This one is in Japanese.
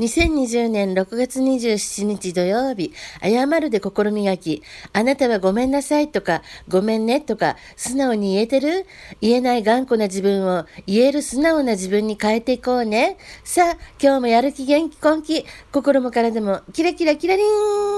2020年6月27日土曜日、謝るで心磨き。あなたはごめんなさいとか、ごめんねとか、素直に言えてる？言えない頑固な自分を言える素直な自分に変えていこうね。さあ、今日もやる気元気根気、心も体もキラキラキラリン